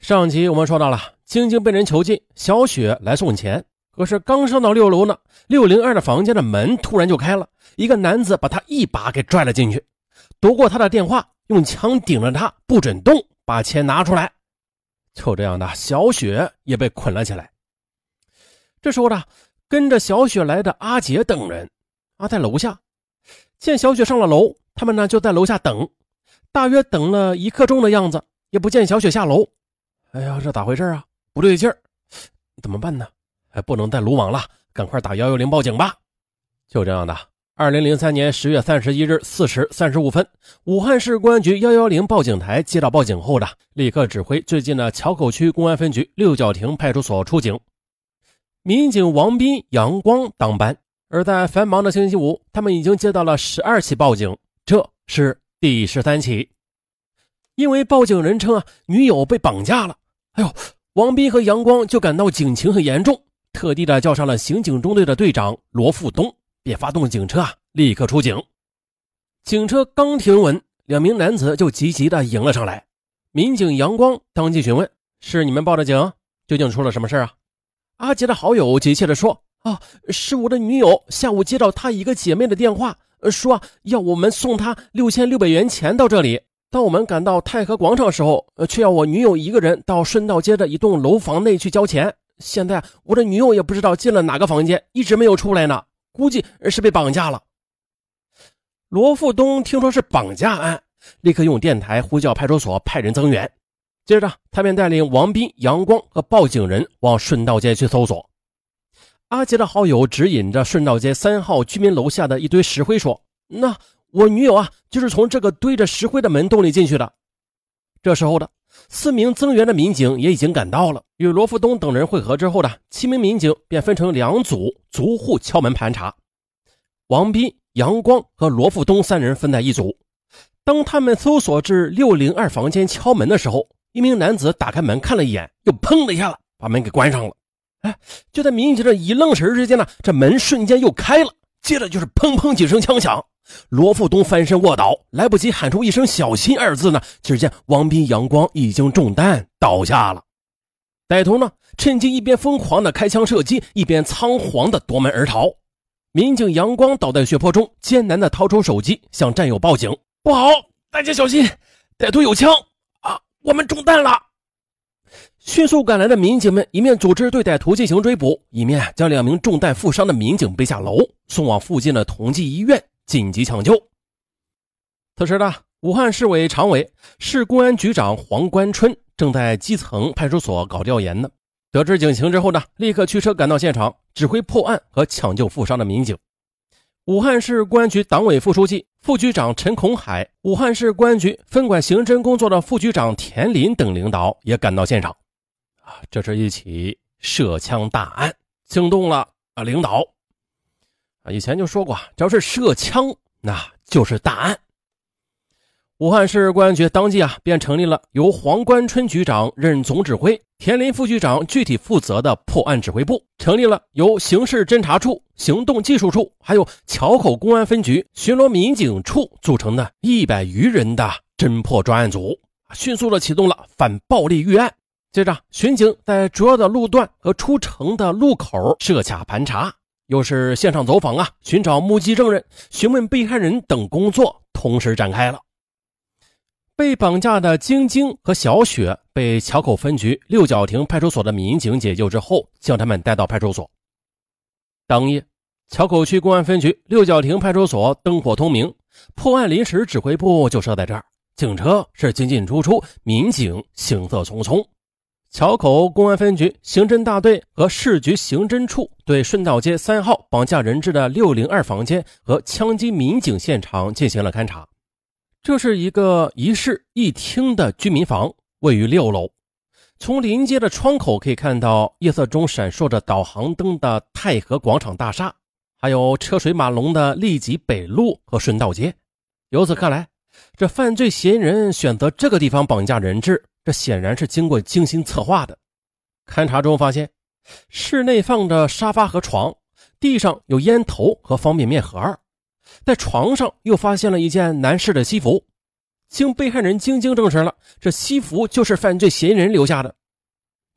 上集我们说到了，晶晶被人囚禁，小雪来送钱。可是刚上到六楼呢，六零二的房间的门突然就开了，一个男子把她一把给拽了进去，夺过她的电话，用枪顶着她，不准动，把钱拿出来。就这样的，小雪也被捆了起来。这时候呢，跟着小雪来的阿杰等人啊，在楼下见小雪上了楼，他们呢就在楼下等，大约等了一刻钟的样子，也不见小雪下楼。哎呀，这咋回事啊？不对劲儿，怎么办呢？还不能再鲁莽了，赶快打幺幺零报警吧！就这样的，二零零三年十月三十一日四时三十五分，武汉市公安局幺幺零报警台接到报警后的，立刻指挥最近的硚口区公安分局六角亭派出所出警。民警王斌、杨光当班，而在繁忙的星期五，他们已经接到了十二起报警，这是第十三起。因为报警人称啊，女友被绑架了。哎呦，王斌和杨光就感到警情很严重，特地的叫上了刑警中队的队长罗富东，便发动警车啊，立刻出警。警车刚停稳，两名男子就急急的迎了上来。民警杨光当即询问：“是你们报的警？究竟出了什么事啊？”阿杰的好友急切的说：“啊，是我的女友下午接到她一个姐妹的电话，说要我们送她六千六百元钱到这里。”当我们赶到太和广场时候，呃，却要我女友一个人到顺道街的一栋楼房内去交钱。现在我的女友也不知道进了哪个房间，一直没有出来呢，估计是被绑架了。罗富东听说是绑架案，立刻用电台呼叫派出所派人增援。接着，他便带领王斌、杨光和报警人往顺道街去搜索。阿杰的好友指引着顺道街三号居民楼下的一堆石灰说：“那。”我女友啊，就是从这个堆着石灰的门洞里进去的。这时候的四名增援的民警也已经赶到了，与罗富东等人会合之后的七名民警便分成两组，逐户敲门盘查。王斌、杨光和罗富东三人分在一组。当他们搜索至六零二房间敲门的时候，一名男子打开门看了一眼，又砰的一下子把门给关上了。哎，就在民警这一愣神之间呢，这门瞬间又开了，接着就是砰砰几声枪响。罗富东翻身卧倒，来不及喊出一声“小心”二字呢，只见王斌、杨光已经中弹倒下了。歹徒呢，趁机一边疯狂的开枪射击，一边仓皇的夺门而逃。民警杨光倒在血泊中，艰难的掏出手机向战友报警：“不好，大家小心，歹徒有枪啊！我们中弹了！”迅速赶来的民警们一面组织对歹徒进行追捕，一面将两名中弹负伤的民警背下楼，送往附近的同济医院。紧急抢救。此时呢，武汉市委常委、市公安局长黄关春正在基层派出所搞调研呢。得知警情之后呢，立刻驱车赶到现场，指挥破案和抢救负伤的民警。武汉市公安局党委副书记、副局长陈孔海，武汉市公安局分管刑侦工作的副局长田林等领导也赶到现场。啊，这是一起涉枪大案，惊动了啊领导。啊，以前就说过，只要是涉枪，那就是大案。武汉市公安局当即啊，便成立了由黄关春局长任总指挥、田林副局长具体负责的破案指挥部，成立了由刑事侦查处、行动技术处，还有硚口公安分局巡逻民警处组成的一百余人的侦破专案组，迅速的启动了反暴力预案。接着，巡警在主要的路段和出城的路口设卡盘查。又是现场走访啊，寻找目击证人、询问被害人等工作同时展开了。被绑架的晶晶和小雪被桥口分局六角亭派出所的民警解救之后，将他们带到派出所。当夜，桥口区公安分局六角亭派出所灯火通明，破案临时指挥部就设在这儿，警车是进进出出，民警行色匆匆。桥口公安分局刑侦大队和市局刑侦处对顺道街三号绑架人质的六零二房间和枪击民警现场进行了勘查。这是一个一室一厅的居民房，位于六楼。从临街的窗口可以看到夜色中闪烁着导航灯的太和广场大厦，还有车水马龙的利吉北路和顺道街。由此看来，这犯罪嫌疑人选择这个地方绑架人质。这显然是经过精心策划的。勘查中发现，室内放着沙发和床，地上有烟头和方便面盒，在床上又发现了一件男士的西服。经被害人晶晶证实了，这西服就是犯罪嫌疑人留下的。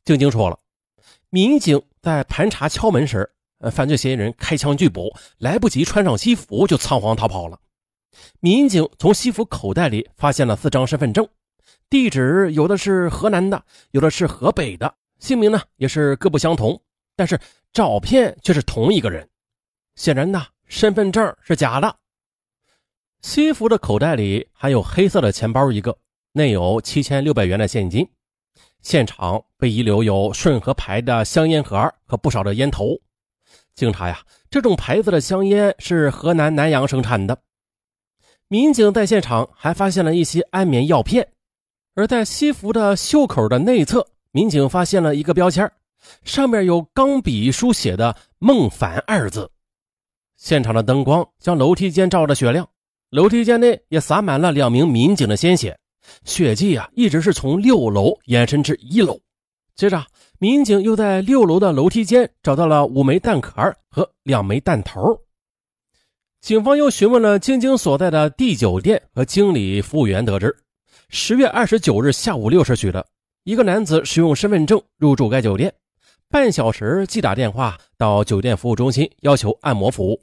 晶晶说了，民警在盘查敲门时，呃，犯罪嫌疑人开枪拒捕，来不及穿上西服就仓皇逃跑了。民警从西服口袋里发现了四张身份证，地址有的是河南的，有的是河北的，姓名呢也是各不相同，但是照片却是同一个人。显然呢，身份证是假的。西服的口袋里还有黑色的钱包一个，内有七千六百元的现金。现场被遗留有顺和牌的香烟盒和不少的烟头。经查呀，这种牌子的香烟是河南南阳生产的。民警在现场还发现了一些安眠药片，而在西服的袖口的内侧，民警发现了一个标签，上面有钢笔书写的“孟凡”二字。现场的灯光将楼梯间照得雪亮。楼梯间内也洒满了两名民警的鲜血，血迹啊，一直是从六楼延伸至一楼。接着，民警又在六楼的楼梯间找到了五枚弹壳和两枚弹头。警方又询问了晶晶所在的 D 酒店和经理、服务员，得知，十月二十九日下午六时许的，一个男子使用身份证入住该酒店，半小时即打电话到酒店服务中心要求按摩服务。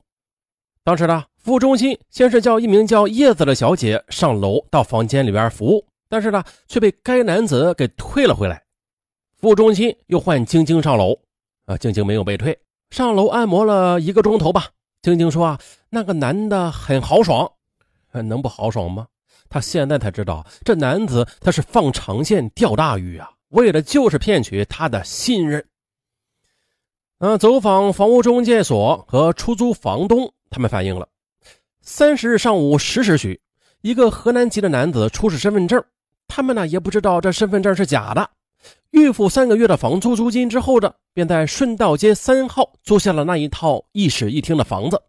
当时呢。服务中心先是叫一名叫叶子的小姐上楼到房间里边服务，但是呢，却被该男子给退了回来。服务中心又换晶晶上楼，啊，晶晶没有被退，上楼按摩了一个钟头吧。晶晶说啊，那个男的很豪爽，能不豪爽吗？他现在才知道，这男子他是放长线钓大鱼啊，为的就是骗取他的信任。嗯，走访房屋中介所和出租房东，他们反映了。三十日上午十时许，一个河南籍的男子出示身份证，他们呢也不知道这身份证是假的。预付三个月的房租租金之后的，便在顺道街三号租下了那一套一室一厅的房子。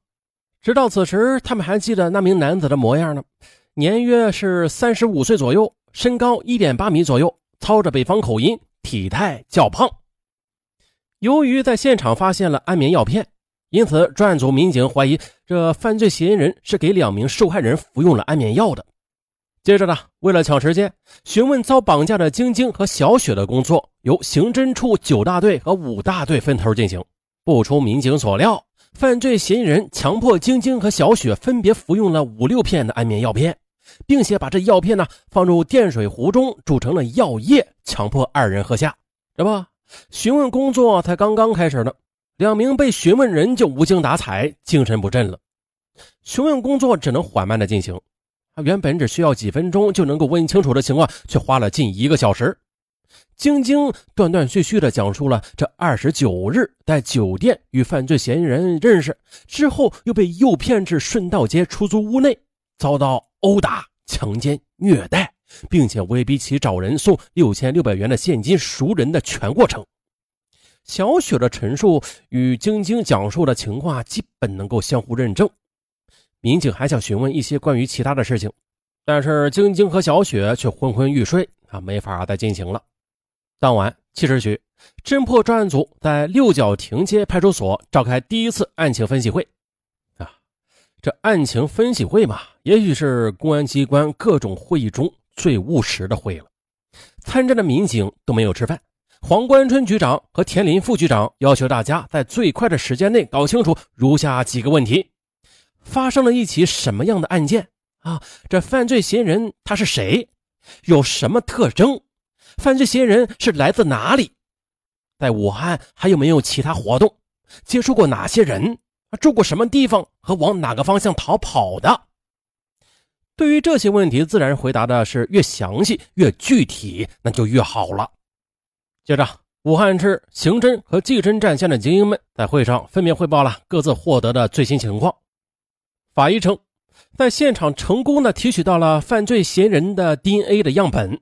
直到此时，他们还记得那名男子的模样呢，年约是三十五岁左右，身高一点八米左右，操着北方口音，体态较胖。由于在现场发现了安眠药片。因此，专案组民警怀疑这犯罪嫌疑人是给两名受害人服用了安眠药的。接着呢，为了抢时间，询问遭绑架的晶晶和小雪的工作由刑侦处九大队和五大队分头进行。不出民警所料，犯罪嫌疑人强迫晶晶和小雪分别服用了五六片的安眠药片，并且把这药片呢放入电水壶中煮成了药液，强迫二人喝下。这不，询问工作才刚刚开始呢。两名被询问人就无精打采、精神不振了，询问工作只能缓慢的进行。原本只需要几分钟就能够问清楚的情况，却花了近一个小时。晶晶断断续续的讲述了这二十九日在酒店与犯罪嫌疑人认识之后，又被诱骗至顺道街出租屋内，遭到殴打、强奸、虐待，并且威逼其找人送六千六百元的现金赎人的全过程。小雪的陈述与晶晶讲述的情况基本能够相互认证。民警还想询问一些关于其他的事情，但是晶晶和小雪却昏昏欲睡啊，没法再进行了。当晚七时许，侦破专案组在六角亭街派出所召开第一次案情分析会。啊，这案情分析会嘛，也许是公安机关各种会议中最务实的会了。参战的民警都没有吃饭。黄关春局长和田林副局长要求大家在最快的时间内搞清楚如下几个问题：发生了一起什么样的案件啊？这犯罪嫌疑人他是谁？有什么特征？犯罪嫌疑人是来自哪里？在武汉还有没有其他活动？接触过哪些人？住过什么地方？和往哪个方向逃跑的？对于这些问题，自然回答的是越详细、越具体，那就越好了。接着，武汉市刑侦和技侦战线的精英们在会上分别汇报了各自获得的最新情况。法医称，在现场成功的提取到了犯罪嫌疑人的 DNA 的样本，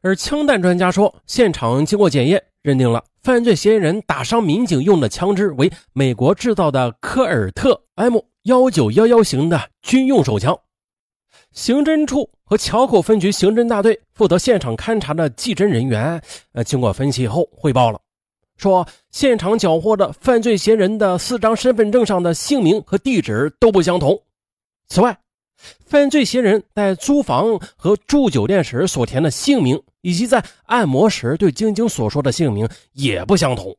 而枪弹专家说，现场经过检验，认定了犯罪嫌疑人打伤民警用的枪支为美国制造的科尔特 M 幺九幺幺型的军用手枪。刑侦处和桥口分局刑侦大队负责现场勘查的技侦人员，呃，经过分析后汇报了，说现场缴获的犯罪嫌疑人的四张身份证上的姓名和地址都不相同。此外，犯罪嫌疑人在租房和住酒店时所填的姓名，以及在按摩时对晶晶所说的姓名也不相同。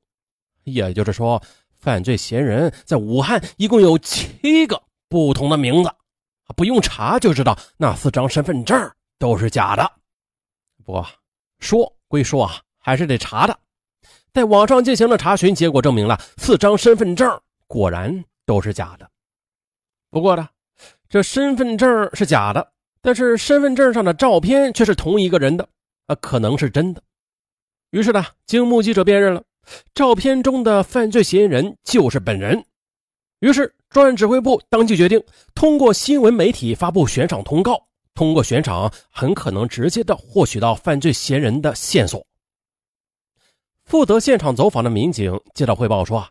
也就是说，犯罪嫌疑人在武汉一共有七个不同的名字，不用查就知道那四张身份证都是假的。不过说归说啊，还是得查的。在网上进行了查询，结果证明了四张身份证果然都是假的。不过呢，这身份证是假的，但是身份证上的照片却是同一个人的，啊，可能是真的。于是呢，经目击者辨认了，照片中的犯罪嫌疑人就是本人。于是专案指挥部当即决定通过新闻媒体发布悬赏通告，通过悬赏很可能直接的获取到犯罪嫌疑人的线索。负责现场走访的民警接到汇报说：“啊，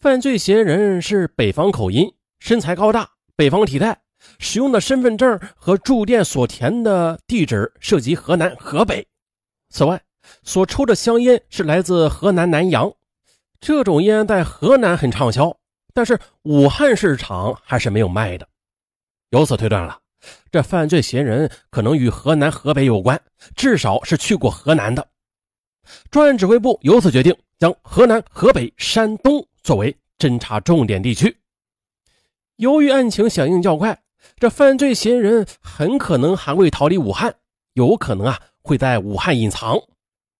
犯罪嫌疑人是北方口音，身材高大，北方体态，使用的身份证和住店所填的地址涉及河南、河北。此外，所抽的香烟是来自河南南阳，这种烟在河南很畅销，但是武汉市场还是没有卖的。由此推断了，这犯罪嫌疑人可能与河南、河北有关，至少是去过河南的。”专案指挥部由此决定，将河南、河北、山东作为侦查重点地区。由于案情响应较快，这犯罪嫌疑人很可能还未逃离武汉，有可能啊会在武汉隐藏。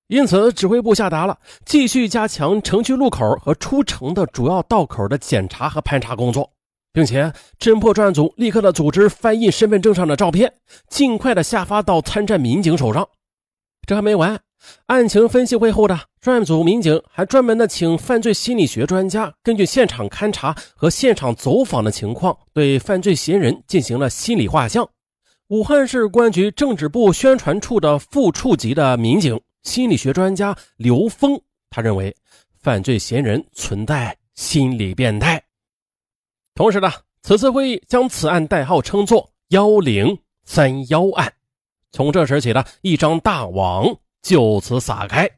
因此，指挥部下达了继续加强城区路口和出城的主要道口的检查和盘查工作，并且侦破专案组立刻的组织翻印身份证上的照片，尽快的下发到参战民警手上。这还没完。案情分析会后的专案组民警还专门的请犯罪心理学专家，根据现场勘查和现场走访的情况，对犯罪嫌疑人进行了心理画像。武汉市公安局政治部宣传处的副处级的民警心理学专家刘峰，他认为犯罪嫌疑人存在心理变态。同时呢，此次会议将此案代号称作“幺零三幺案”。从这时起的一张大网。就此撒开。